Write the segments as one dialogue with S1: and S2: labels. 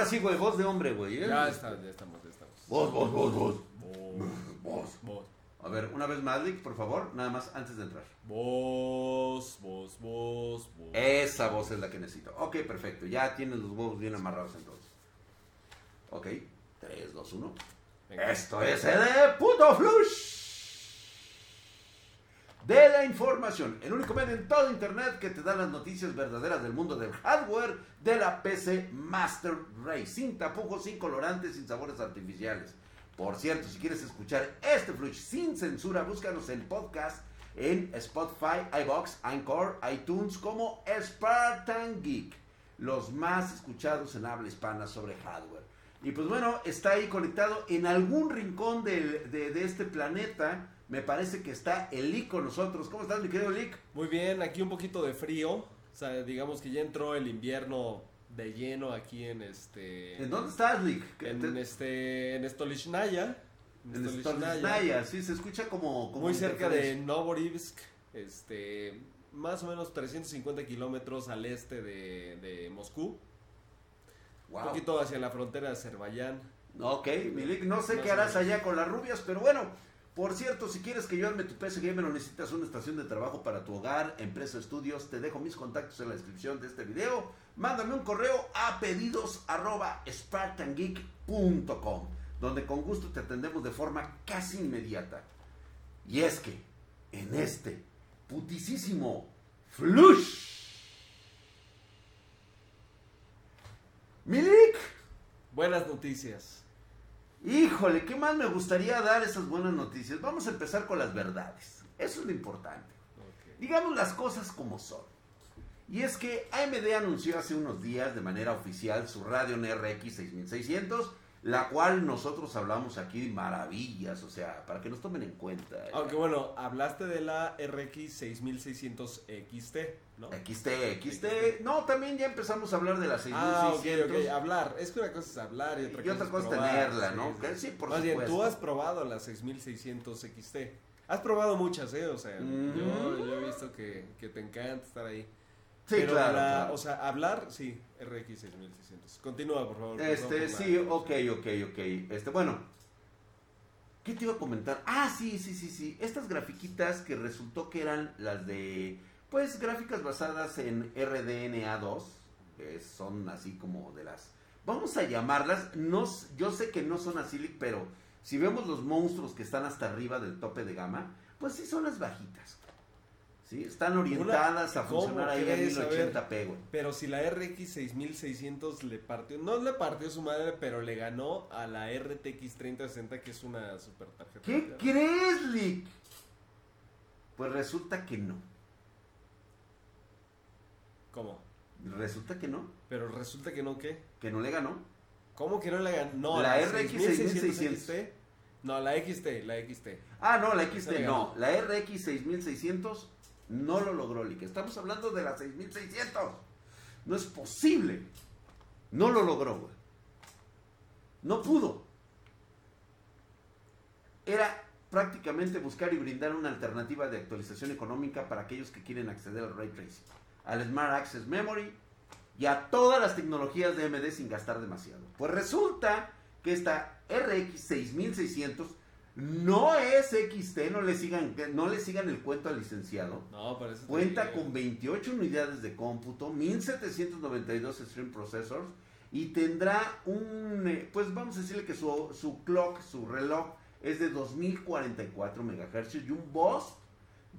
S1: Ahora sí, güey, voz de hombre, güey. ¿eh?
S2: Ya, está, ya estamos, ya estamos.
S1: Voz, voz, voz, voz.
S2: Voz,
S1: Voz.
S2: voz,
S1: A ver, una vez más, Lick, por favor, nada más antes de entrar.
S2: voz, voz, voz, voz.
S1: Esa voz es la que necesito. Ok, perfecto. Ya tienes los huevos bien amarrados entonces. Ok. 3, 2, 1.
S2: Venga.
S1: Esto es el puto flush de la información. El único medio en todo internet que te da las noticias verdaderas del mundo del hardware de la PC Master Race. Sin tapujos, sin colorantes, sin sabores artificiales. Por cierto, si quieres escuchar este flush sin censura, búscanos en podcast en Spotify, iBox, Anchor, iTunes como Spartan Geek. Los más escuchados en habla hispana sobre hardware. Y pues bueno, está ahí conectado en algún rincón de, de este planeta. Me parece que está el Lick con nosotros. ¿Cómo estás, mi querido Lick?
S2: Muy bien, aquí un poquito de frío. O sea, digamos que ya entró el invierno de lleno aquí en este.
S1: ¿En dónde estás, Lick? ¿Qué
S2: En
S1: te-
S2: este. En Stolichnaya.
S1: en Stolichnaya. Sí, se escucha como... como
S2: Muy cerca de. Novorivsk. Este. Más o menos 350 kilómetros al este de, de Moscú.
S1: Wow.
S2: Un poquito hacia la frontera de Azerbaiyán.
S1: Ok, mi Lick, no sé qué harás allá con las rubias, pero bueno, por cierto, si quieres que yo arme tu PC Gamer o necesitas una estación de trabajo para tu hogar, empresa estudios, te dejo mis contactos en la descripción de este video. Mándame un correo a pedidos donde con gusto te atendemos de forma casi inmediata. Y es que, en este putisísimo flush, Milik,
S2: Buenas noticias.
S1: Híjole, ¿qué más me gustaría dar esas buenas noticias? Vamos a empezar con las verdades. Eso es lo importante.
S2: Ok.
S1: Digamos las cosas como son. Y es que AMD anunció hace unos días de manera oficial su Radeon RX 6600, la cual nosotros hablamos aquí de maravillas, o sea, para que nos tomen en cuenta.
S2: Aunque bueno, hablaste de la RX 6600 XT, ¿no?
S1: XT, XT. No, también ya empezamos a hablar de la
S2: Ah, ok,
S1: 6600.
S2: ok. Hablar. Es que una cosa es hablar y otra
S1: Y otra
S2: cosa,
S1: cosa
S2: es probar.
S1: tenerla, ¿no? Sí, por
S2: Más bien, tú
S1: supuesto.
S2: has probado la 6600 XT. Has probado muchas, ¿eh? O sea,
S1: Mm.
S2: yo, yo he visto que, que te encanta estar ahí.
S1: Sí,
S2: Pero
S1: claro,
S2: la-
S1: claro.
S2: O sea, hablar, sí, RX 6600. Continúa, por favor.
S1: Este, sí, ok, ok, ok. Este, bueno. ¿Qué te iba a comentar? Ah, sí, sí, sí, sí. Estas grafiquitas que resultó que eran las de, pues, gráficas basadas en RDNA2, que son así como de las, vamos a llamarlas, no, yo sé que no son así, pero si vemos los monstruos que están hasta arriba del tope de gama, pues sí son las bajitas. Sí, están orientadas a
S2: ¿Cómo
S1: funcionar ahí a
S2: crees? A ver.
S1: 1080p, güey.
S2: Pero si la RX 6600 le partió, no le partió su madre, pero le ganó a la RTX 3060, que es una super tarjeta.
S1: ¿Qué
S2: de
S1: crees, Lick? Pues resulta que no.
S2: ¿Cómo?
S1: Resulta que no.
S2: Pero resulta que no, ¿qué?
S1: Que no le ganó.
S2: ¿Cómo que no le ganó? No,
S1: La
S2: a
S1: RX
S2: 6600 XT. No, la XT, la XT.
S1: Ah, no, la XT no. La RX 6600 no lo logró, Lick. Estamos hablando de la 6600. No es posible. No lo logró, güey. No pudo. Era prácticamente buscar y brindar una alternativa de actualización económica para aquellos que quieren acceder al Ray Tracing, al Smart Access Memory y a todas las tecnologías de AMD sin gastar demasiado. Pues resulta que esta RX 6600 no es XT, no le sigan, no le sigan el cuento al licenciado.
S2: No, por eso
S1: Cuenta con 28 unidades de cómputo, 1792 stream processors y tendrá un, eh, pues vamos a decirle que su, su clock, su reloj es de 2044 MHz y un boss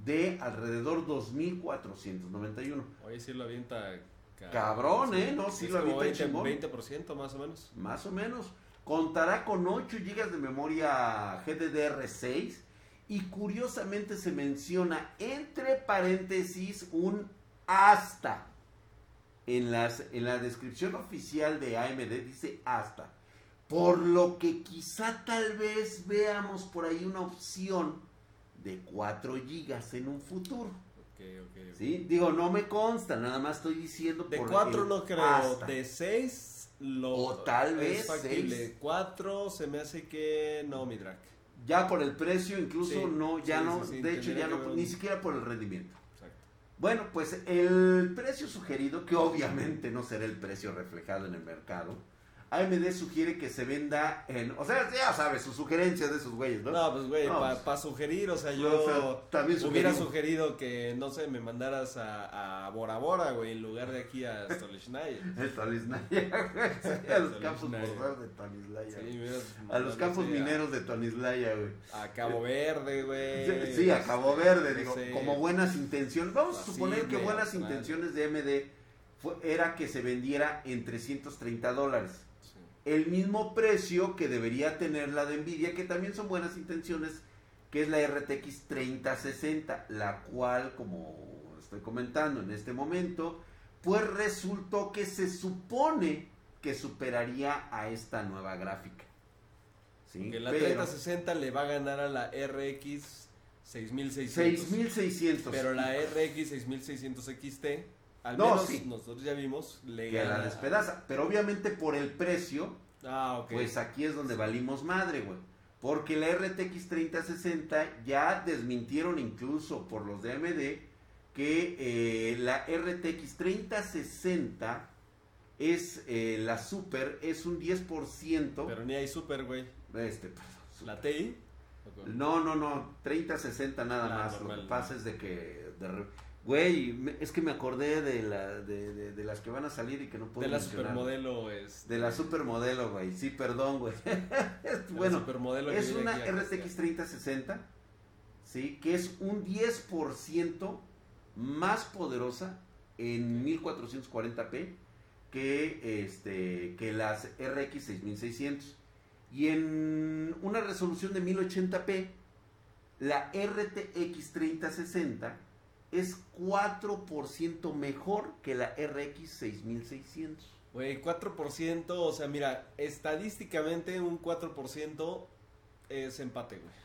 S1: de alrededor 2491.
S2: Oye, sí lo avienta. ca-
S1: Cabrón, ¿eh? No, sí lo avienta
S2: 20,
S1: chingón.
S2: 20% más o menos.
S1: Más o menos. Contará con 8 GB de memoria GDDR6 y curiosamente se menciona entre paréntesis un hasta. En, las, en la descripción oficial de AMD dice hasta. Por lo que quizá tal vez veamos por ahí una opción de 4 GB en un futuro.
S2: Ok, ok. ok.
S1: ¿Sí? Digo, no me consta, nada más estoy diciendo
S2: De
S1: por
S2: 4
S1: el
S2: no creo.
S1: hasta.
S2: De 6 lo.
S1: O tal vez
S2: factible.
S1: seis.
S2: 4 se me hace que no, mi drag.
S1: Ya por el precio, incluso
S2: Sí,
S1: no, ya
S2: sí,
S1: no,
S2: sí,
S1: de hecho ya no, ni siquiera por el rendimiento.
S2: Exacto.
S1: Bueno, pues el precio sugerido, que obviamente no será el precio reflejado en el mercado, AMD sugiere que se venda en, o sea, ya sabes, sus sugerencias de esos güeyes, ¿no?
S2: No, pues güey,
S1: No,
S2: para
S1: pues,
S2: sugerir, o sea, yo
S1: o sea, también
S2: hubiera sugerido que, no sé, me mandaras a, a Bora Bora, güey, en lugar de aquí a Stolichnaya.
S1: Tonislaya, güey. Sí, a los campos de Tonislaya.
S2: Sí,
S1: a los campos
S2: no sé, a-
S1: mineros de Tonislaya, güey.
S2: A, Cabo Verde, güey.
S1: Sí, a Cabo Verde, digo, como buenas intenciones. Vamos a suponer que buenas intenciones de AMD fue- era que se vendiera en 330 dólares. El mismo precio que debería tener la de Nvidia, que también son buenas intenciones, que es la RTX 3060, la cual, como estoy comentando en este momento, pues resultó que se supone que superaría a esta nueva gráfica. ¿Sí?
S2: Que la
S1: Pero-
S2: 3060 le va a ganar a la RX 6600.
S1: 6600.
S2: Pero la RX 6600 XT, al
S1: No,
S2: menos
S1: sí.
S2: nosotros ya vimos, le
S1: que la despedaza. Pero obviamente por el precio,
S2: Ah, ok.
S1: pues aquí es donde valimos madre, güey. Porque la RTX 3060 ya desmintieron incluso por los de AMD que eh, la RTX 3060 es eh, la super, es un 10%.
S2: Pero ni hay super, güey.
S1: este, perdón,
S2: La TI.
S1: No, no, no, 30-60 nada más. Lo que pasa es de que... de Güey, es que me acordé de, la, de, de- de las que van a salir y que no puedo
S2: De la
S1: mencionar.
S2: supermodelo es.
S1: De la supermodelo, güey. Sí, perdón, güey. Bueno, es una RTX
S2: Cristian.
S1: 3060, ¿sí? Que es un 10% más poderosa en 1440p que, este, que las RX 6600. Y en una resolución de 1080p, la RTX 3060 es 4% mejor que la RX 6600.
S2: Güey, 4%, o sea, mira, estadísticamente un 4% es empate, güey.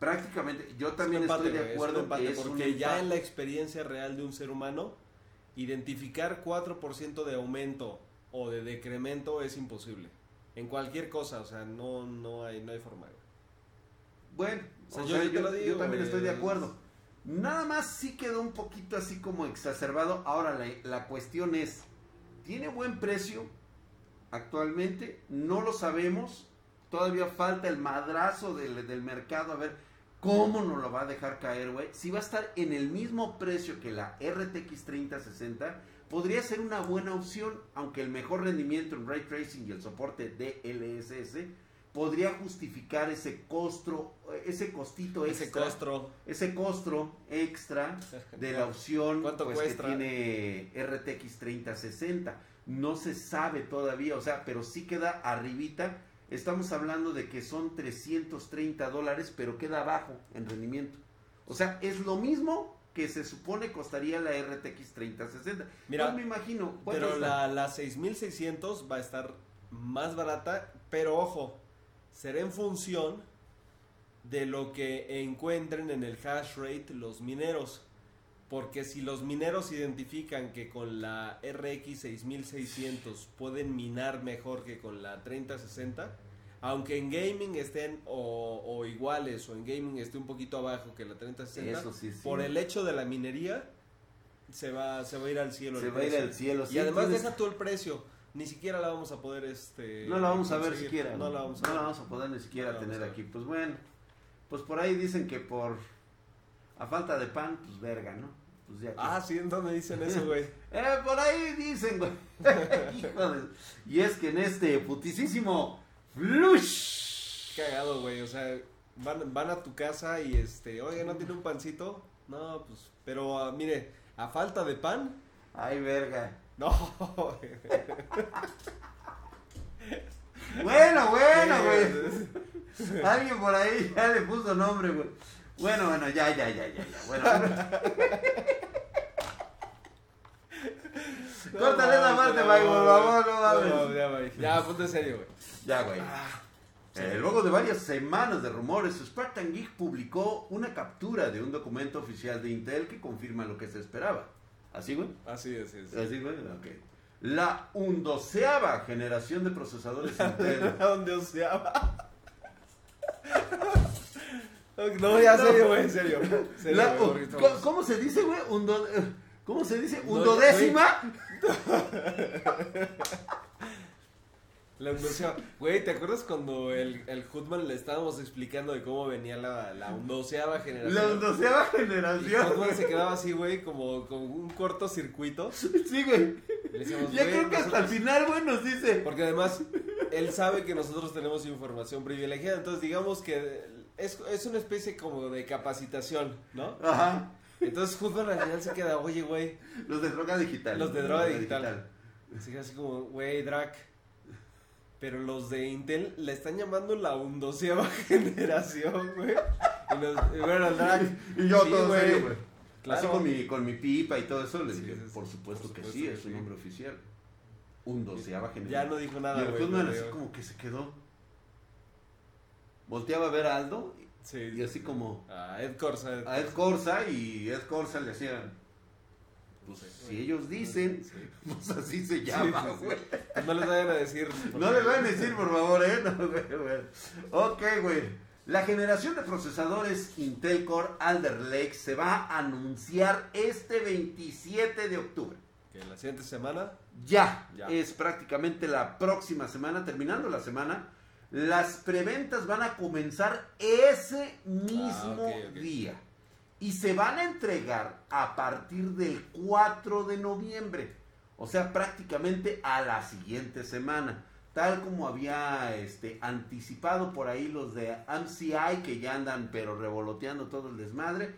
S1: Prácticamente, yo también
S2: empate,
S1: estoy de
S2: es
S1: acuerdo
S2: empate,
S1: es un
S2: porque ya
S1: empate.
S2: en la experiencia real de un ser humano, identificar 4% de aumento o de decremento es imposible. En cualquier cosa, o sea, no, no, hay, no hay forma, güey.
S1: Bueno,
S2: O sea,
S1: o
S2: yo-
S1: sea,
S2: yo te
S1: yo,
S2: lo digo,
S1: yo también estoy de acuerdo. Nada más sí quedó un poquito así como exacerbado. Ahora la, la cuestión es, ¿tiene buen precio actualmente? No lo sabemos. Todavía falta el madrazo del, del mercado a ver cómo nos lo va a dejar caer, güey. Si va a estar en el mismo precio que la RTX 3060, podría ser una buena opción, aunque el mejor rendimiento en ray tracing y el soporte DLSS podría justificar ese costo, ese costito
S2: Ese
S1: extra,
S2: costro,
S1: ese costo extra de la opción
S2: ¿Cuánto
S1: pues, que tiene RTX 3060. No se sabe todavía, o sea, pero sí queda arribita. Estamos hablando de que son 330 dólares, pero queda abajo en rendimiento. O sea, es lo mismo que se supone costaría la RTX 3060.
S2: Mira,
S1: no me imagino. ¿cuánto
S2: pero la, la 6600 va a estar más barata, pero ojo, será en función de lo que encuentren en el hash rate los mineros. Porque si los mineros identifican que con la RX 6600 pueden minar mejor que con la 3060, aunque en gaming estén o, o iguales o en gaming esté un poquito abajo que la 3060,
S1: Eso sí, sí.
S2: por el hecho de la minería se va, se va a ir al cielo.
S1: Se
S2: el
S1: va a ir al cielo.
S2: Y
S1: sí,
S2: además
S1: tienes-
S2: deja tú el precio. Ni siquiera la vamos a poder este
S1: No la vamos a ver siquiera.
S2: No la vamos a
S1: no la vamos a poder ni siquiera
S2: No
S1: tener aquí. Pues bueno, pues por ahí dicen que por a falta de pan, pues verga, ¿no? Pues ya que-
S2: Ah, sí, ¿en dónde dicen eso, güey?
S1: Eh, por ahí dicen, güey. Y es que en este putisísimo flush.
S2: Cagado, güey. O sea, van, van a tu casa y este, oye, ¿no tiene un pancito? No, pues, pero ah, mire, a falta de pan,
S1: Ay, verga.
S2: No.
S1: Bueno, bueno, güey. Alguien por ahí ya le puso nombre, güey. Bueno, bueno, ya, ya, ya, ya, ya. Bueno,
S2: No
S1: Córtale esa parte,
S2: no
S1: Mike, por
S2: mames.
S1: favor, no mames.
S2: ya, güey. Ya, ponte serio, güey.
S1: ya, güey. Eh, luego de varias semanas de rumores, Spartan Geek publicó una captura de un documento oficial de Intel que confirma lo que se esperaba. ¿Así, güey?
S2: Así es, así es.
S1: Así, güey, ok. La undoceava generación de procesadores Intel.
S2: ¿Dónde oseaba? No, ya, serio, güey, en serio. Serio,
S1: La-
S2: güey, porque
S1: ¿cómo, se dice, güey? Undo- eh, ¿Cómo se dice?
S2: No,
S1: ¿Undodécima?
S2: La ondoceava. Güey, ¿te acuerdas cuando el, el Hoodman le estábamos explicando de cómo venía la, la ondoceava generación?
S1: La ondoceava
S2: Y
S1: generación.
S2: Hoodman se quedaba así, güey, como con un cortocircuito.
S1: Sí, güey.
S2: Le decíamos,
S1: Ya
S2: güey,
S1: creo que hasta el
S2: nosotros-
S1: final, güey, nos dice.
S2: Porque además, él sabe que nosotros tenemos información privilegiada. Entonces, digamos que es, es una especie como de capacitación, ¿no?
S1: Ajá.
S2: Entonces, Hoodman al final se queda, oye, güey.
S1: Los de droga digital.
S2: Los de droga digital. Así, así como, güey, Drac. Pero los de Intel le están llamando la undoceava generación, güey. Y, los- y bueno, el.
S1: Y yo
S2: sí,
S1: todo
S2: güey.
S1: serio, güey.
S2: Claro.
S1: Así con mi, con mi pipa y todo eso, le
S2: Sí,
S1: dije,
S2: sí,
S1: por supuesto
S2: Por
S1: que sí, es un
S2: sí.
S1: nombre oficial. Un doceava
S2: Ya
S1: generación.
S2: no dijo
S1: y
S2: nada,
S1: el
S2: güey.
S1: Hoodman
S2: pero
S1: así como que se quedó. Volteaba a ver a Aldo
S2: Sí.
S1: y así como
S2: Ah, Ed Corsa. Ed
S1: a Ed Corsa y Ed Corsa le hacía, pues
S2: Sí,
S1: si ellos dicen, pues así se llama, güey.
S2: No les vayan a decir.
S1: No les van a decir, por favor, ¿eh? No, güey, güey. Ok, güey. La generación de procesadores Intel Core Alder Lake se va a anunciar este 27 de octubre.
S2: Que la siguiente semana.
S1: Ya,
S2: Ya.
S1: es prácticamente la próxima semana, terminando la semana. Las preventas van a comenzar ese mismo
S2: Ah, ok, ok.
S1: día y se van a entregar a partir del 4 de noviembre, o sea, prácticamente a la siguiente semana, tal como había este anticipado por ahí los de MCI que ya andan pero revoloteando todo el desmadre,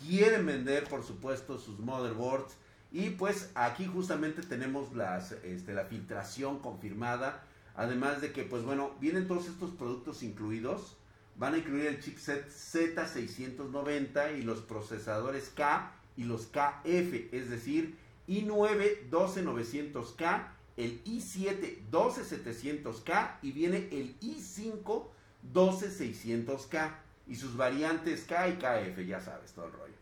S1: quieren vender por supuesto sus motherboards y pues aquí justamente tenemos las, este, la filtración confirmada. Además de que, pues bueno, vienen todos estos productos incluidos. Van a incluir el chipset Z690 y los procesadores K y los KF, es decir, i9 12900K, el i7 12700K y viene el i5 12600K y sus variantes K y KF, ya sabes, todo el rollo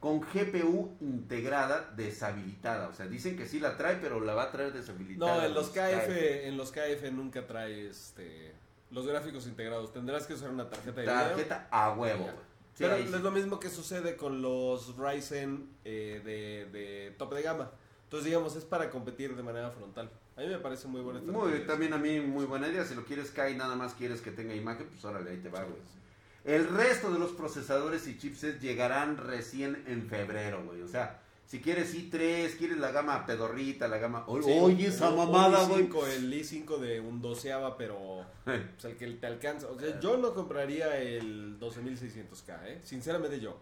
S1: con GPU integrada deshabilitada. O sea, dicen que sí la trae, pero la va a traer deshabilitada.
S2: No, en los KF, en los KF nunca trae este los gráficos integrados. Tendrás que usar una tarjeta de video.
S1: Tarjeta a huevo, güey. Sí,
S2: Pero es lo mismo que sucede con los Ryzen eh, de, de tope de gama. Entonces, digamos, es para competir de manera frontal. A mí me parece muy buena
S1: Muy, también a mí muy buena idea. Si lo quieres y nada más quieres que tenga imagen, pues órale, ahí te va, güey. El resto de los procesadores y chipsets llegarán recién en febrero, güey. O sea, si quieres i3, quieres la gama pedorrita, la gama...
S2: Sí,
S1: Oye, esa
S2: un-
S1: mamada, güey.
S2: i5, El i5 de un doceava, pero pues, el que te alcanza. O sea, yo no compraría el 12600K, ¿eh? Sinceramente yo.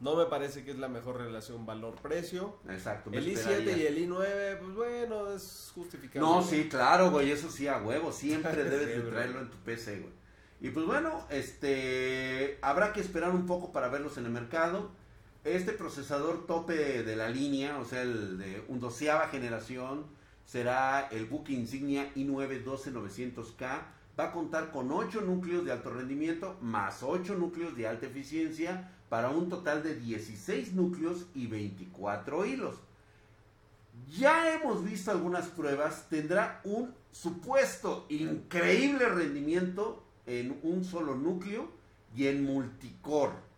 S2: No me parece que es la mejor relación valor-precio.
S1: Exacto,
S2: El i7
S1: esperaría.
S2: y el i9, pues bueno, es justificable.
S1: No, sí, claro, güey, eso sí, a huevo, siempre debes
S2: Sí,
S1: de traerlo en tu PC, güey. Y pues bueno, este, habrá que esperar un poco para verlos en el mercado. Este procesador tope de la línea, o sea, el de un doceava generación, será el buque insignia i9 12900K. Va a contar con 8 núcleos de alto rendimiento más 8 núcleos de alta eficiencia para un total de 16 núcleos y 24 hilos. Ya hemos visto algunas pruebas, tendrá un supuesto increíble rendimiento en un solo núcleo y en multicore.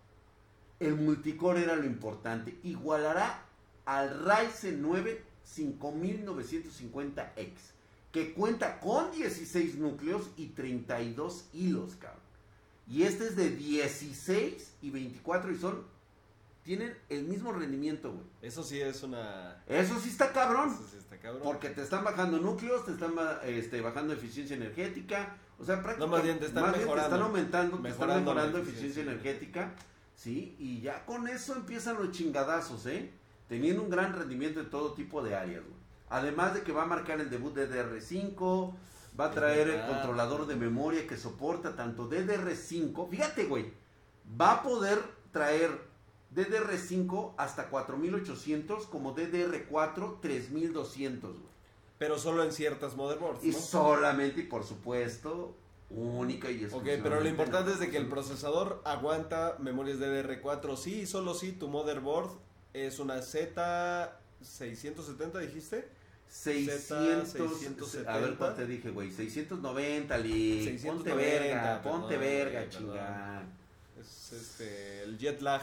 S1: El multicore era lo importante. Igualará al Ryzen 9 5950X, que cuenta con 16 núcleos y 32 hilos, cabrón. Y este es de 16 y 24 y son tienen el mismo rendimiento, güey.
S2: Eso sí es una...
S1: Eso sí está cabrón.
S2: Eso sí está cabrón.
S1: Porque te están bajando núcleos, te están este, bajando eficiencia energética. O sea, prácticamente.
S2: No, más bien te están mejorando.
S1: están aumentando, te
S2: Mejorando
S1: están
S2: la
S1: mejorando
S2: eficiencia
S1: eficiencia energética. Sí, y ya con eso empiezan los chingadazos, ¿eh? Teniendo un gran rendimiento en todo tipo de áreas, güey. Además de que va a marcar el debut de DR5, va a traer el controlador de memoria que soporta tanto DDR5. Fíjate, güey, va a poder traer DDR5 hasta 4800 como DDR4 3200, güey.
S2: Pero solo en ciertas motherboards,
S1: Y
S2: ¿no?
S1: solamente y por supuesto única y
S2: Ok, pero lo importante es de que el procesador aguanta memorias DDR4, sí y solo sí tu motherboard es una Z670, dijiste.
S1: 600,
S2: Z670.
S1: a ver cuál te dije, güey, 690, li,
S2: 690,
S1: ponte verga,
S2: perdón,
S1: ponte verga, chingada.
S2: Es este, el jet lag.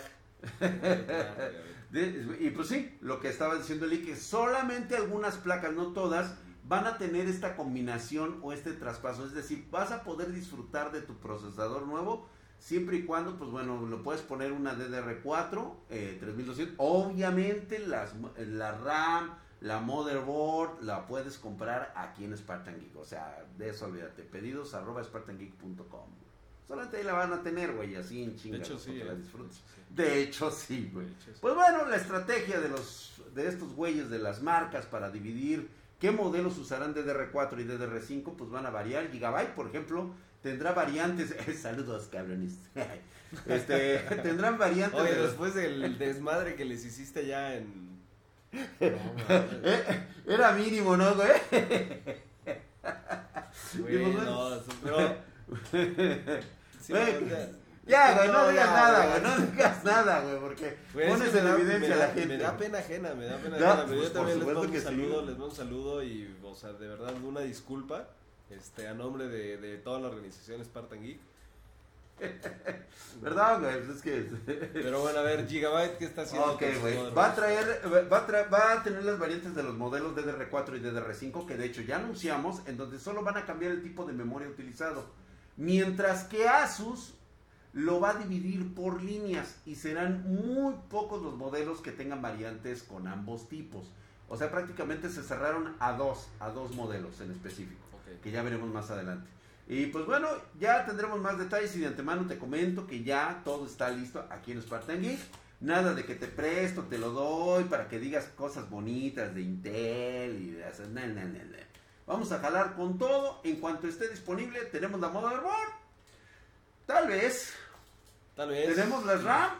S1: Y pues sí, lo que estaba diciendo Eli, que solamente algunas placas, no todas, van a tener esta combinación o este traspaso. Es decir, vas a poder disfrutar de tu procesador nuevo siempre y cuando, pues bueno, lo puedes poner una DDR4 eh, 3200. Obviamente las, la RAM, la motherboard, la puedes comprar aquí en Spartan Geek. O sea, de eso olvídate. Pedidos arroba spartangeek.com. Solamente ahí la van a tener, güey, así en chinga.
S2: De hecho, sí.
S1: la
S2: eh.
S1: disfrutes. De hecho, sí, güey.
S2: Sí.
S1: Pues bueno, la estrategia de los de estos güeyes de las marcas para dividir qué modelos usarán DDR4 y DDR5, pues van a variar. Gigabyte, por ejemplo, tendrá variantes. Saludos, cabrones. Este, tendrán variantes.
S2: Oye,
S1: de los-
S2: después del desmadre que les hiciste ya en. No,
S1: Era mínimo, ¿no, güey?
S2: güey, no, pero. Sí,
S1: Güey,
S2: no, ya-
S1: güey, no, digas nada, güey, no digas nada, güey, porque
S2: Güey,
S1: pones en
S2: da-
S1: evidencia a la gente.
S2: Me da pena ajena, me da pena
S1: Ya,
S2: ajena. Pero
S1: pues,
S2: yo también les mando un
S1: sí,
S2: saludo, les mando un saludo y, o sea, de verdad, una disculpa este, a nombre de, de toda la organización Spartan Geek.
S1: ¿Verdad, güey? Pues es que...
S2: Pero bueno, a ver, Gigabyte, ¿qué está haciendo?
S1: Ok, güey. Va a traer, va a, tra- va a tener las variantes de los modelos DDR4 y DDR5 que de hecho ya anunciamos, en donde solo van a cambiar el tipo de memoria utilizado. Mientras que Asus lo va a dividir por líneas y serán muy pocos los modelos que tengan variantes con ambos tipos. O sea, prácticamente se cerraron a dos, a dos modelos en específico que ya veremos más adelante. Y pues bueno, ya tendremos más detalles y de antemano te comento que ya todo está listo aquí en Spartan Geek. Nada de que te presto, te lo doy para que digas cosas bonitas de Intel y de hacer... Vamos a jalar con todo. En cuanto esté disponible, tenemos la motherboard. Tal vez.
S2: Tal vez.
S1: Tenemos la RAM.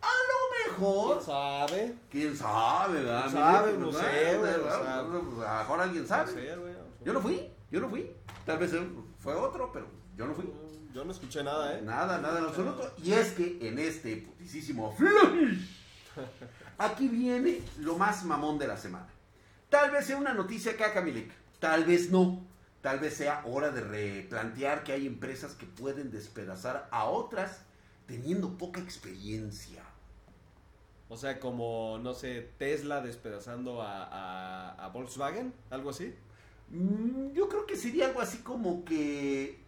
S1: A lo mejor.
S2: ¿Quién sabe?
S1: ¿Quién sabe, verdad?
S2: ¿Quién sabe? No sé, güey,
S1: mejor alguien
S2: No
S1: sabe.
S2: sé, güey.
S1: Yo no fui, yo no fui. Tal vez fue otro, pero yo no fui.
S2: Yo no escuché nada, ¿eh?
S1: Nada, nada en absoluto. Y es que en este putisísimo flash, aquí viene lo más mamón de la semana. Tal vez sea una noticia caca, Milik. Tal vez no. Tal vez sea hora de replantear que hay empresas que pueden despedazar a otras teniendo poca experiencia.
S2: O sea, como, no sé, Tesla despedazando a, a, a Volkswagen, algo así.
S1: Mm, Yo creo que sería algo así como que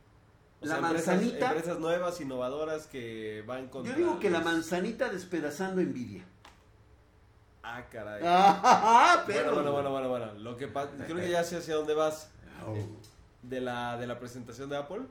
S2: O
S1: la
S2: sea,
S1: manzanita.
S2: Empresas nuevas, innovadoras que van contra...
S1: Yo digo que la manzanita despedazando envidia.
S2: Ah, caray.
S1: Ah,
S2: bueno,
S1: pero.
S2: bueno, bueno, bueno, bueno. Lo que pasa... Creo que ya sé hacia dónde vas.
S1: Oh.
S2: De la, de la presentación de Apple.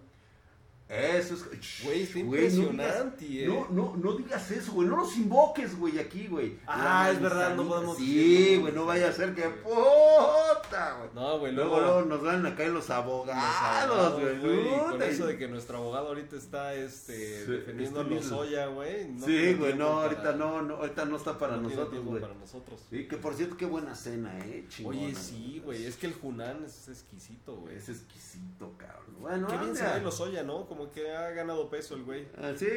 S1: Eso es.
S2: Güey, está
S1: Güey, no
S2: impresionante,
S1: digas-
S2: eh.
S1: No, no, no digas eso, güey. No los invoques, güey, aquí, güey.
S2: Ah, es verdad, no podemos
S1: Sí, güey, no vaya a ser que. ¡Puta, güey!
S2: No, güey,
S1: Luego,
S2: luego...
S1: nos van a caer los abogados, güey.
S2: Con eso de que nuestro abogado ahorita está este,
S1: Sí,
S2: defendiendo a los. Oya, güey. no
S1: sí, güey, no,
S2: para-
S1: ahorita no, no, ahorita no está para nosotros, güey.
S2: para nosotros.
S1: Sí, que por cierto, qué buena cena, eh. Chingona,
S2: Oye, sí, güey, es que el Hunan es exquisito, güey.
S1: Es exquisito, cabrón. Bueno,
S2: Qué bien se ve los Oya, ¿no? Como que ha ganado peso el güey.
S1: Ah, Sí,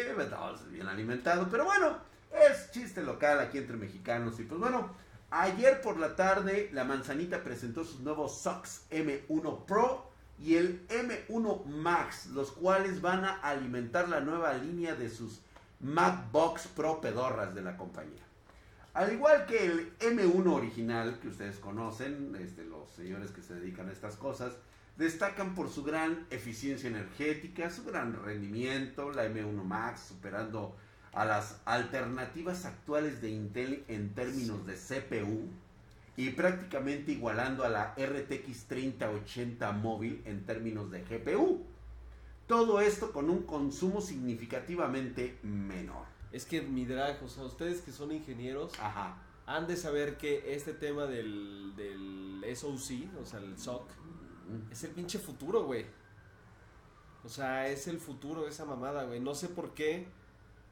S1: bien alimentado, pero bueno, es chiste local aquí entre mexicanos. Y pues bueno, ayer por la tarde la manzanita presentó sus nuevos Sox M1 Pro y el M1 Max, los cuales van a alimentar la nueva línea de sus MacBox Pro pedorras de la compañía. Al igual que el M1 original que ustedes conocen, este, los señores que se dedican a estas cosas, destacan por su gran eficiencia energética, su gran rendimiento, la M1 Max superando a las alternativas actuales de Intel en términos de CPU y prácticamente igualando a la RTX 3080 móvil en términos de GPU. Todo esto con un consumo significativamente menor.
S2: Es que mi drag, o sea, ustedes que son ingenieros,
S1: Ajá.
S2: han de saber que este tema del, del SOC, o sea, el SOC, es el pinche futuro, güey. O sea, es el futuro esa mamada, güey. No sé por qué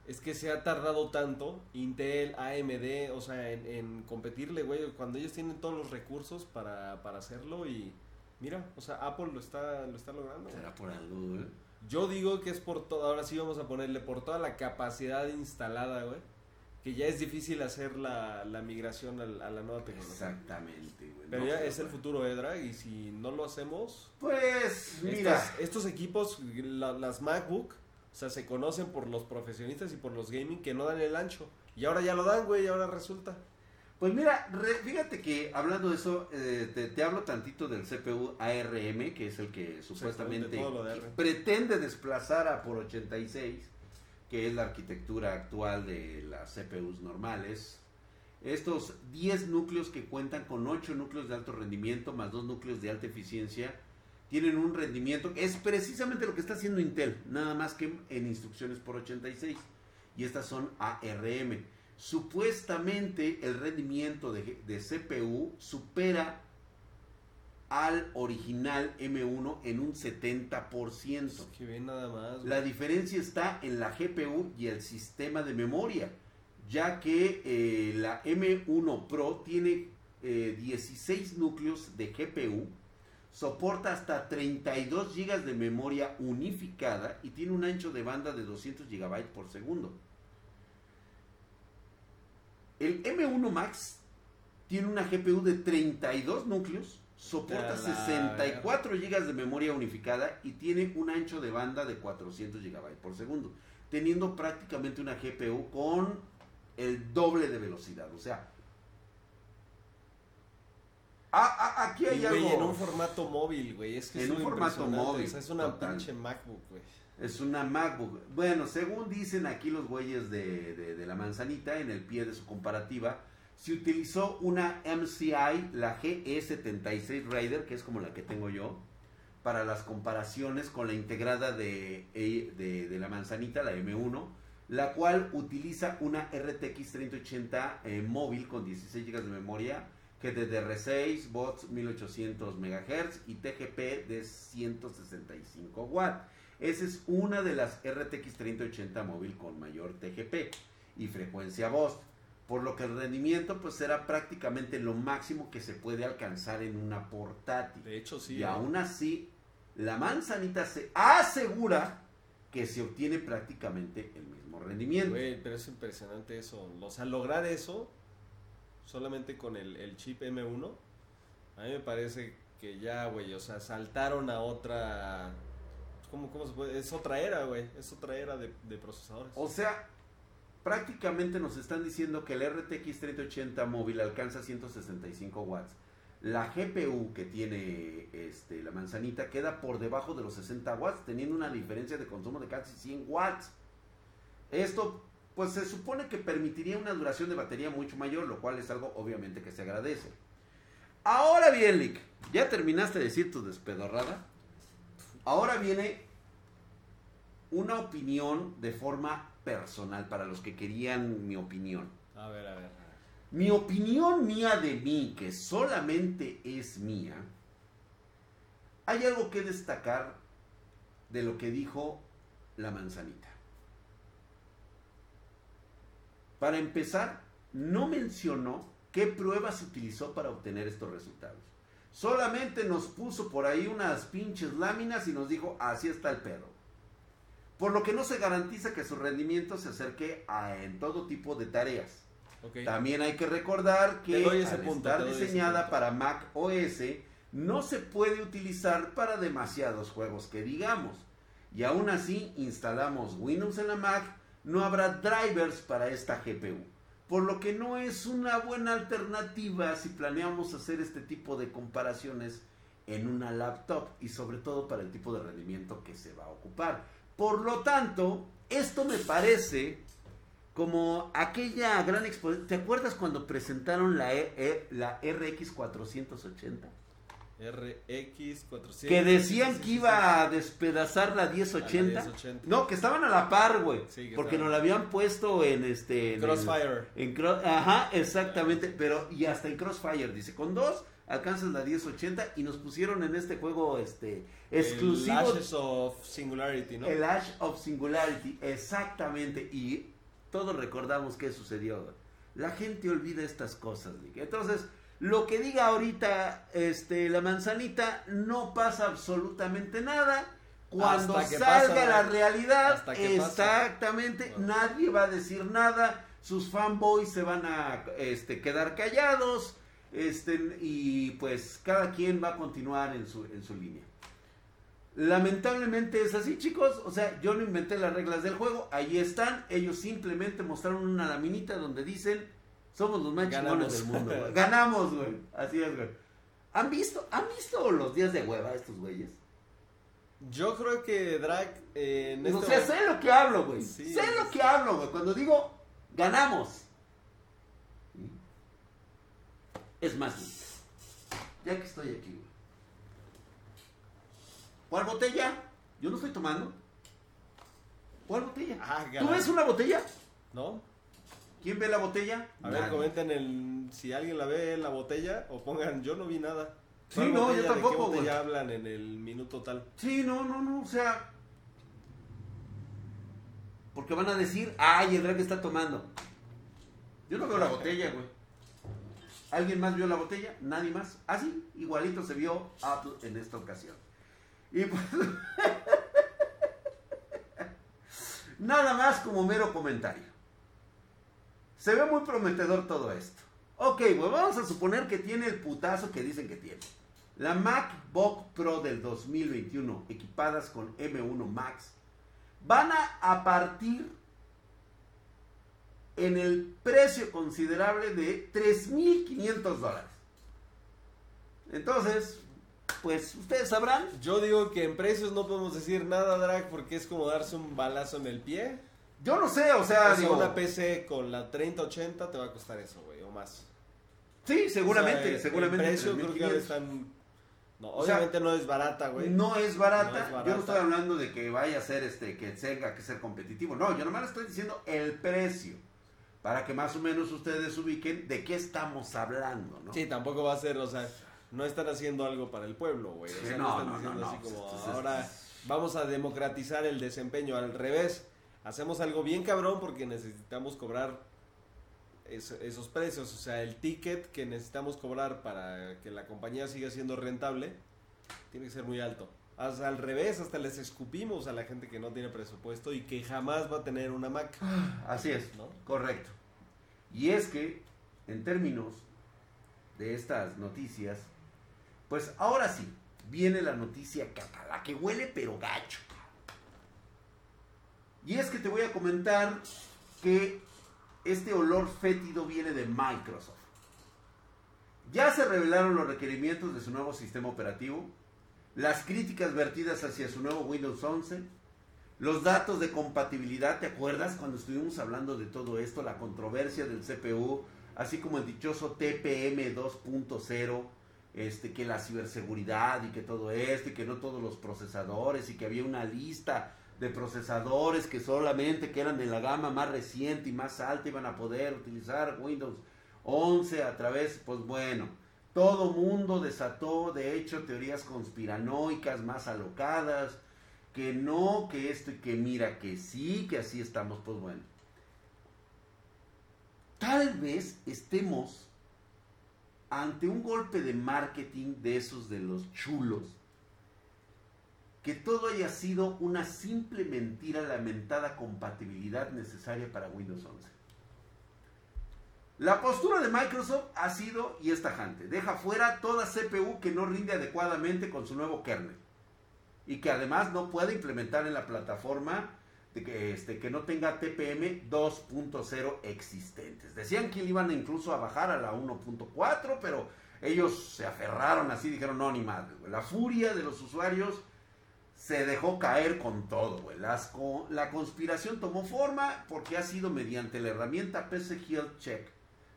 S2: es que se ha tardado tanto Intel, AMD, o sea, en, en competirle, güey, cuando ellos tienen todos los recursos para, para hacerlo y mira, o sea, Apple lo está, lo está logrando. güey.
S1: Será por algo, ¿eh?
S2: Yo digo que es por todo, ahora sí vamos a ponerle por toda la capacidad instalada, güey. Que ya es difícil hacer la, la migración a, la nueva tecnología.
S1: Exactamente, güey.
S2: Pero
S1: No,
S2: ya
S1: pero
S2: es el futuro, ¿eh, Drag? Y si no lo hacemos,
S1: Pues, mira.
S2: estos, estos equipos, la- las MacBook, o sea, se conocen por los profesionistas y por los gaming que no dan el ancho. Y ahora ya lo dan, güey, y ahora resulta.
S1: Pues mira, re- fíjate que hablando de eso, eh, te, te hablo tantito del CPU ARM, que es el que supuestamente pretende desplazar a por 86, que es la arquitectura actual de las CPUs normales. Estos 10 núcleos que cuentan con 8 núcleos de alto rendimiento más 2 núcleos de alta eficiencia tienen un rendimiento que es precisamente lo que está haciendo Intel, nada más que en instrucciones por 86. Y estas son ARM. Supuestamente el rendimiento de, de CPU supera al original M1 en un 70%.
S2: Que bien nada más. güey.
S1: La diferencia está en la GPU y el sistema de memoria, ya que eh, la M1 Pro tiene eh, 16 núcleos de GPU, soporta hasta 32 GB de memoria unificada y tiene un ancho de banda de 200 GB por segundo. El M1 Max tiene una GPU de 32 núcleos, soporta
S2: A la
S1: 64 GB de memoria unificada y tiene un ancho de banda de 400 GB por segundo, teniendo prácticamente una GPU con el doble de velocidad. O sea, a- a- aquí hay
S2: Y,
S1: algo.
S2: en un formato móvil, güey. Es que
S1: En
S2: es
S1: un formato móvil,
S2: o sea, es una
S1: total.
S2: pinche MacBook, güey.
S1: Es una MacBook. Bueno, según dicen aquí los güeyes de, de- de la manzanita, en el pie de su comparativa, se utilizó una MCI, la GE76 Raider, que es como la que tengo yo, para las comparaciones con la integrada de, de, de la manzanita, la M1, la cual utiliza una RTX 3080 eh, móvil con 16 GB de memoria, GDDR6, bots 1800 MHz y TGP de 165 watts. Esa es una de las RTX 3080 móvil con mayor TGP y frecuencia voz, por lo que el rendimiento pues será prácticamente lo máximo que se puede alcanzar en una portátil.
S2: De hecho, sí.
S1: y
S2: eh.
S1: aún así, la manzanita se asegura que se obtiene prácticamente el mismo rendimiento.
S2: Güey, pero es impresionante eso. O sea, lograr eso solamente con el, el chip M1, a mí me parece que ya, güey, o sea, saltaron a otra... ¿Cómo, cómo se puede? Es otra era, güey. Es otra era de, de procesadores.
S1: O sea, prácticamente nos están diciendo que el RTX 3080 móvil alcanza 165 watts. La GPU que tiene este, la manzanita queda por debajo de los 60 watts, teniendo una diferencia de consumo de casi 100 watts. Esto, pues se supone que permitiría una duración de batería mucho mayor, lo cual es algo obviamente que se agradece. Ahora bien, Lick, ¿ya terminaste de decir tu despedorrada? Ahora viene una opinión de forma personal para los que querían mi opinión.
S2: A ver, a ver. a ver.
S1: Mi opinión mía de mí, que solamente es mía, hay algo que destacar de lo que dijo la manzanita. Para empezar, no mencionó qué pruebas utilizó para obtener estos resultados. Solamente nos puso por ahí unas pinches láminas y nos dijo, así está el pedo. Por lo que no se garantiza que su rendimiento se acerque a en todo tipo de tareas. También hay que recordar que al
S2: punto,
S1: estar diseñada para Mac OS, no se puede utilizar para demasiados juegos que digamos. Y aún así instalamos Windows en la Mac, no habrá drivers para esta GPU. Por lo que no es una buena alternativa si planeamos hacer este tipo de comparaciones en una laptop y sobre todo para el tipo de rendimiento que se va a ocupar. Por lo tanto, esto me parece como aquella gran exposición. ¿Te acuerdas cuando presentaron la, E- E- la RX 480?
S2: RX 400.
S1: Que decían que iba a despedazar la
S2: A la
S1: 1080.
S2: 1080.
S1: No, que estaban a la par, güey.
S2: Sí,
S1: porque nos la habían puesto en este. en
S2: Crossfire.
S1: en Ajá, exactamente. Pero, y hasta en Crossfire, dice, con dos alcanzas la 1080 y nos pusieron en este juego este exclusivo.
S2: El Ashes of Singularity, ¿no?
S1: El Ash of Singularity, exactamente. Y todos recordamos qué sucedió. La gente olvida estas cosas, Nick. Entonces, lo que diga ahorita este, la manzanita, no pasa absolutamente nada. Cuando salga
S2: pasa,
S1: la realidad, exactamente,
S2: No.
S1: nadie va a decir nada. Sus fanboys se van a este, quedar callados. Este, y pues cada quien va a continuar en su, en su línea. Lamentablemente es así, chicos. O sea, yo no inventé las reglas del juego. Ahí están. Ellos simplemente mostraron una laminita donde dicen Somos los más chingones del mundo, güey. Ganamos, güey. Así es, güey. ¿Han visto, ¿Han visto los días de hueva estos güeyes?
S2: Yo creo que Drag eh, en
S1: O
S2: este
S1: sea, sé lo que hablo, güey.
S2: Sí,
S1: sé lo que hablo, güey. Cuando digo ganamos. Es más, ya que estoy aquí, güey. ¿Cuál botella? Yo no estoy tomando. ¿Cuál botella?
S2: Ah,
S1: ¿Tú ves una botella?
S2: ¿No?
S1: ¿Quién ve la botella?
S2: A ver, comenten el, si alguien la ve la botella o pongan, yo no vi nada.
S1: Sí,
S2: ¿Cuál
S1: no, yo
S2: botella? ¿De
S1: tampoco,
S2: qué botella hablan en el minuto tal?
S1: Sí, no, no, no, o sea. Porque van a decir, ay, el drag está tomando. Yo no veo la botella, güey. ¿Alguien más vio la botella? Nadie más. Ah, sí, igualito se vio Apple en esta ocasión. Y pues. Nada más como mero comentario. Se ve muy prometedor todo esto. Ok, pues vamos a suponer que tiene el putazo que dicen que tiene. La MacBook Pro del 2021, equipadas con M1 Max, van a partir en el precio considerable de 3.500 dólares. Entonces, pues ustedes sabrán.
S2: Yo digo que en precios no podemos decir nada, Drag, porque es como darse un balazo en el pie.
S1: Yo no sé, o sea,
S2: o
S1: digo,
S2: una PC con la 3080 te va a costar eso, güey, o más.
S1: sí, seguramente,
S2: O sea,
S1: seguramente.
S2: El precio creo que ahora
S1: 3.500.
S2: están... No,
S1: O sea,
S2: obviamente no es barata, güey.
S1: No es, barata.
S2: No es barata.
S1: Yo no estoy hablando de que vaya a ser este, que tenga que ser competitivo. No, yo nomás estoy diciendo el precio. Para que más o menos ustedes ubiquen de qué estamos hablando, ¿no?
S2: Sí, tampoco va a ser, o sea, no están haciendo algo para el pueblo, güey. O sea,
S1: no,
S2: no, están
S1: no,
S2: diciendo
S1: no,
S2: así
S1: no,
S2: como,
S1: entonces-
S2: ahora vamos a democratizar el desempeño. Al revés, hacemos algo bien cabrón porque necesitamos cobrar es- esos precios. O sea, el ticket que necesitamos cobrar para que la compañía siga siendo rentable tiene que ser muy alto. Hasta al revés, hasta les escupimos a la gente que no tiene presupuesto y que jamás va a tener una Mac.
S1: Así es,
S2: ¿No?
S1: correcto. Y es que, en términos de estas noticias, pues ahora sí, viene la noticia caca, la que huele pero gacho. Y es que te voy a comentar que este olor fétido viene de Microsoft. Ya se revelaron los requerimientos de su nuevo sistema operativo, las críticas vertidas hacia su nuevo Windows 11, los datos de compatibilidad, ¿te acuerdas cuando estuvimos hablando de todo esto? La controversia del CPU, así como el dichoso TPM 2.0, este, que la ciberseguridad y que todo esto, y que no todos los procesadores, y que había una lista de procesadores que solamente que eran de la gama más reciente y más alta iban a poder utilizar Windows 11 a través, pues bueno, todo mundo desató, de hecho, teorías conspiranoicas más alocadas, que no, que esto y que mira, que sí, que así estamos, pues bueno. Tal vez estemos ante un golpe de marketing de esos de los chulos, que todo haya sido una simple mentira lamentada compatibilidad necesaria para Windows 11. La postura de Microsoft ha sido y es tajante. Deja fuera toda CPU que no rinde adecuadamente con su nuevo kernel y que además no puede implementar en la plataforma este, que no tenga TPM 2.0 existentes. Decían que iban incluso a bajar a la 1.4, pero ellos se aferraron así, dijeron, no, ni madre. güey". La furia de los usuarios se dejó caer con todo. Las la conspiración tomó forma porque ha sido mediante la herramienta PC Health Check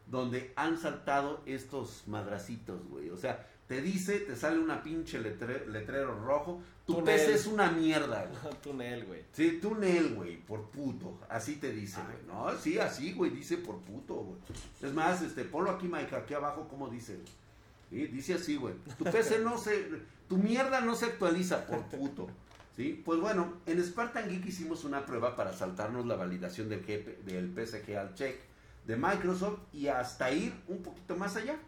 S1: donde han saltado estos madracitos, güey. O sea, te dice, te sale una pinche letre- letrero rojo, tu
S2: Túnel.
S1: PC es una mierda, güey.
S2: Túnel, güey.
S1: Sí, túnel, güey, por puto. Así te dice, güey. No, sí, así, güey, dice por puto, güey. Es más, este, ponlo aquí, Mike, aquí abajo, ¿cómo dice? Sí, dice así, güey. Tu PC no se, tu mierda no se actualiza por puto. ¿Sí? Pues bueno, en Spartan Geek hicimos una prueba para saltarnos la validación del, GP, del PSG al check de Microsoft y hasta ir un poquito más allá.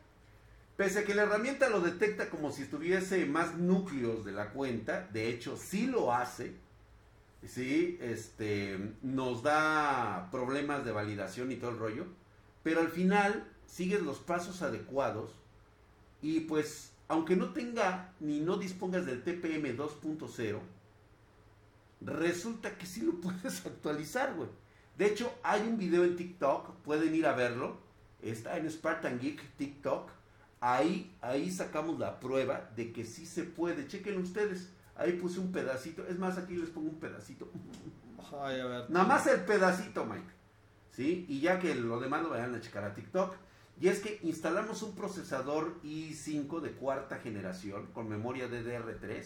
S1: Pese a que la herramienta lo detecta como si tuviese más núcleos de la cuenta, de hecho sí lo hace, sí, este, nos da problemas de validación y todo el rollo, pero al final sigues los pasos adecuados y pues aunque no tenga ni no dispongas del TPM 2.0, resulta que sí lo puedes actualizar, güey. De hecho, hay un video en TikTok, pueden ir a verlo, está en Spartan Geek TikTok. Ahí, ahí sacamos la prueba de que sí se puede. Chequen ustedes. Ahí puse un pedacito. Es más, aquí les pongo un pedacito.
S2: Ay, a ver.
S1: Nada más el pedacito, Mike. ¿Sí? Y ya que lo demás lo vayan a checar a TikTok. Y es que instalamos un procesador i5 de cuarta generación con memoria DDR3.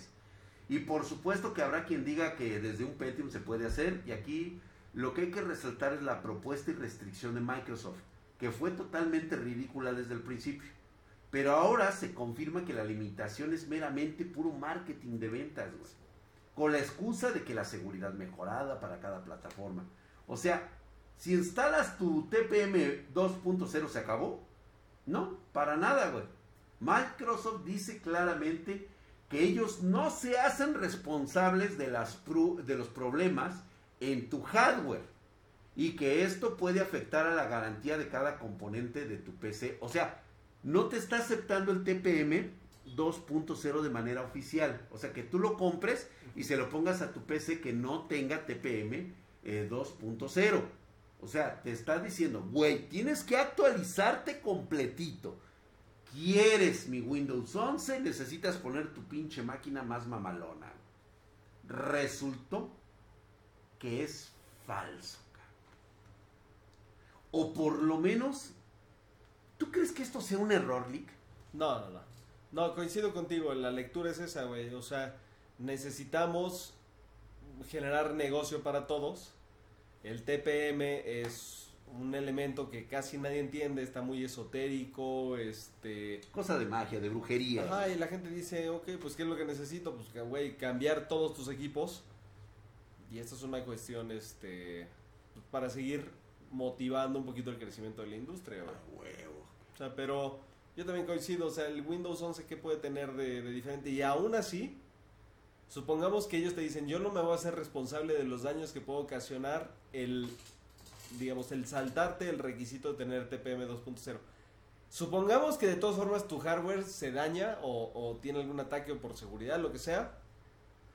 S1: Y por supuesto que habrá quien diga que desde un Pentium se puede hacer. Y aquí lo que hay que resaltar es la propuesta y restricción de Microsoft, que fue totalmente ridícula desde el principio. Pero ahora se confirma que la limitación es meramente puro marketing de ventas, güey. Con la excusa de que la seguridad mejorada para cada plataforma. O sea, si instalas tu TPM 2.0 se acabó. No, para nada, güey. Microsoft dice claramente que ellos no se hacen responsables de, las de los problemas en tu hardware y que esto puede afectar a la garantía de cada componente de tu PC. O sea, no te está aceptando el TPM 2.0 de manera oficial. O sea, que tú lo compres y se lo pongas a tu PC que no tenga TPM 2.0. Eh, o sea, te está diciendo, güey, tienes que actualizarte completito. ¿Quieres mi Windows 11? Necesitas poner tu pinche máquina más mamalona. Resultó que es falso. O por lo menos, ¿tú crees que esto sea un error, Lick?
S2: No, no, no. No, coincido contigo, la lectura es esa, güey. O sea, necesitamos generar negocio para todos. El TPM es un elemento que casi nadie entiende, está muy esotérico, este...
S1: Cosa de magia, de brujería.
S2: Ajá, y la gente dice, ok, pues ¿qué es lo que necesito? Pues, güey, cambiar todos tus equipos. Y esta es una cuestión, este, para seguir motivando un poquito el crecimiento de la industria, güey.
S1: huevo.
S2: O sea, pero yo también coincido, o sea, el Windows 11, ¿qué puede tener de, diferente? Y aún así, supongamos que ellos te dicen, yo no me voy a hacer responsable de los daños que puedo ocasionar el, digamos, el saltarte el requisito de tener TPM 2.0. Supongamos que de todas formas tu hardware se daña o, o, tiene algún ataque o por seguridad, lo que sea.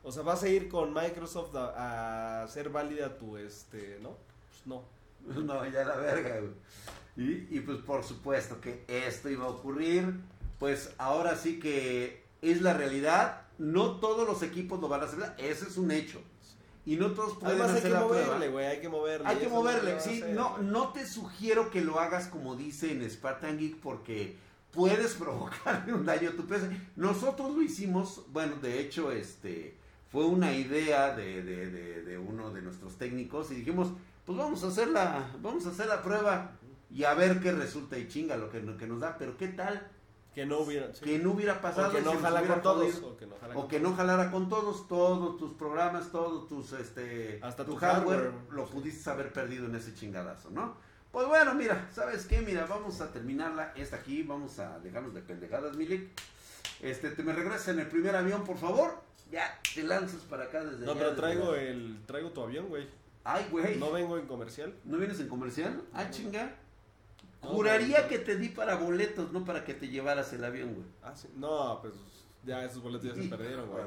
S2: O sea, vas a ir con Microsoft a, a hacer válida tu, este, ¿no? Pues no.
S1: No, ya la verga, güey. Y, y, pues por supuesto que esto iba a ocurrir. Pues ahora sí que es la realidad. No todos los equipos lo van a hacer. Ese es un hecho. Y no todos pueden
S2: Además,
S1: hacer
S2: hay que
S1: la
S2: moverle, güey, hay que moverle.
S1: Hay que moverle, sí. No, no te sugiero que lo hagas como dice en Spartan Geek porque puedes provocarle un daño a tu PC. Nosotros lo hicimos, bueno, de hecho, este fue una idea de, de, de, de uno de nuestros técnicos y dijimos, pues vamos a hacer la, vamos a hacer la prueba y a ver qué resulta y chinga lo que, que nos da, pero qué tal
S2: Que no hubiera. sí.
S1: que no hubiera pasado
S2: o que no
S1: se nos
S2: jala
S1: hubiera
S2: con todos. O que no jala
S1: O
S2: con
S1: que no jalara con todos, todos tus programas, todos tus, este,
S2: Hasta
S1: tu,
S2: tu
S1: hardware,
S2: hardware.
S1: lo pudiste haber perdido en ese chingadazo, ¿no? Pues bueno, mira, ¿sabes qué? Mira, vamos a terminarla esta aquí, vamos a dejarnos de pendejadas, Milik. Este, te me regresas en el primer avión, por favor. Ya, te lanzas para acá desde
S2: No,
S1: allá,
S2: pero traigo el traigo tu avión, güey.
S1: Ay, güey.
S2: No
S1: ¿No,
S2: vengo en comercial.
S1: vienes en comercial? Ah, chinga.
S2: No,
S1: Juraría
S2: no.
S1: que te di para boletos, no para que te llevaras el avión, güey.
S2: Ah, sí. No, pues ya esos boletos ya se perdieron, güey.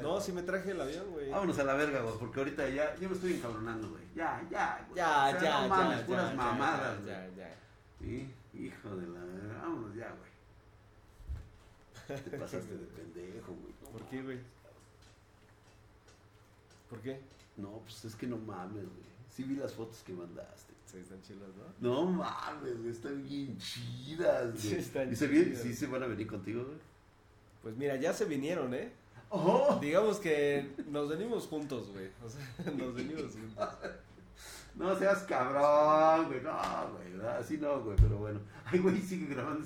S2: No, sí me traje el avión, güey.
S1: Vámonos a la verga, güey, porque ahorita ya, yo me estoy encabronando, güey. Ya, ya, güey.
S2: Ya,
S1: O sea,
S2: ya,
S1: no mames,
S2: ya,
S1: puras
S2: ya,
S1: mamadas,
S2: ya,
S1: güey.
S2: ya, ya.
S1: Sí, hijo de la verga. Vámonos ya, güey. Te pasaste de pendejo, güey. No
S2: ¿Por qué, güey? ¿Por qué?
S1: No, pues es que no mames, güey. Sí vi las fotos que mandaste.
S2: Sí, están chilas, ¿no?
S1: No mames, güey, están bien chidas, güey.
S2: Sí, están
S1: ¿Y se,
S2: chidas.
S1: sí se van a venir contigo, güey?
S2: Pues mira, ya se vinieron, ¿eh?
S1: ¡Oh!
S2: Digamos que nos venimos juntos, güey. O sea, nos venimos juntos.
S1: No seas cabrón, güey. No, güey. Así no, güey, pero bueno. Ay, güey, sigue grabando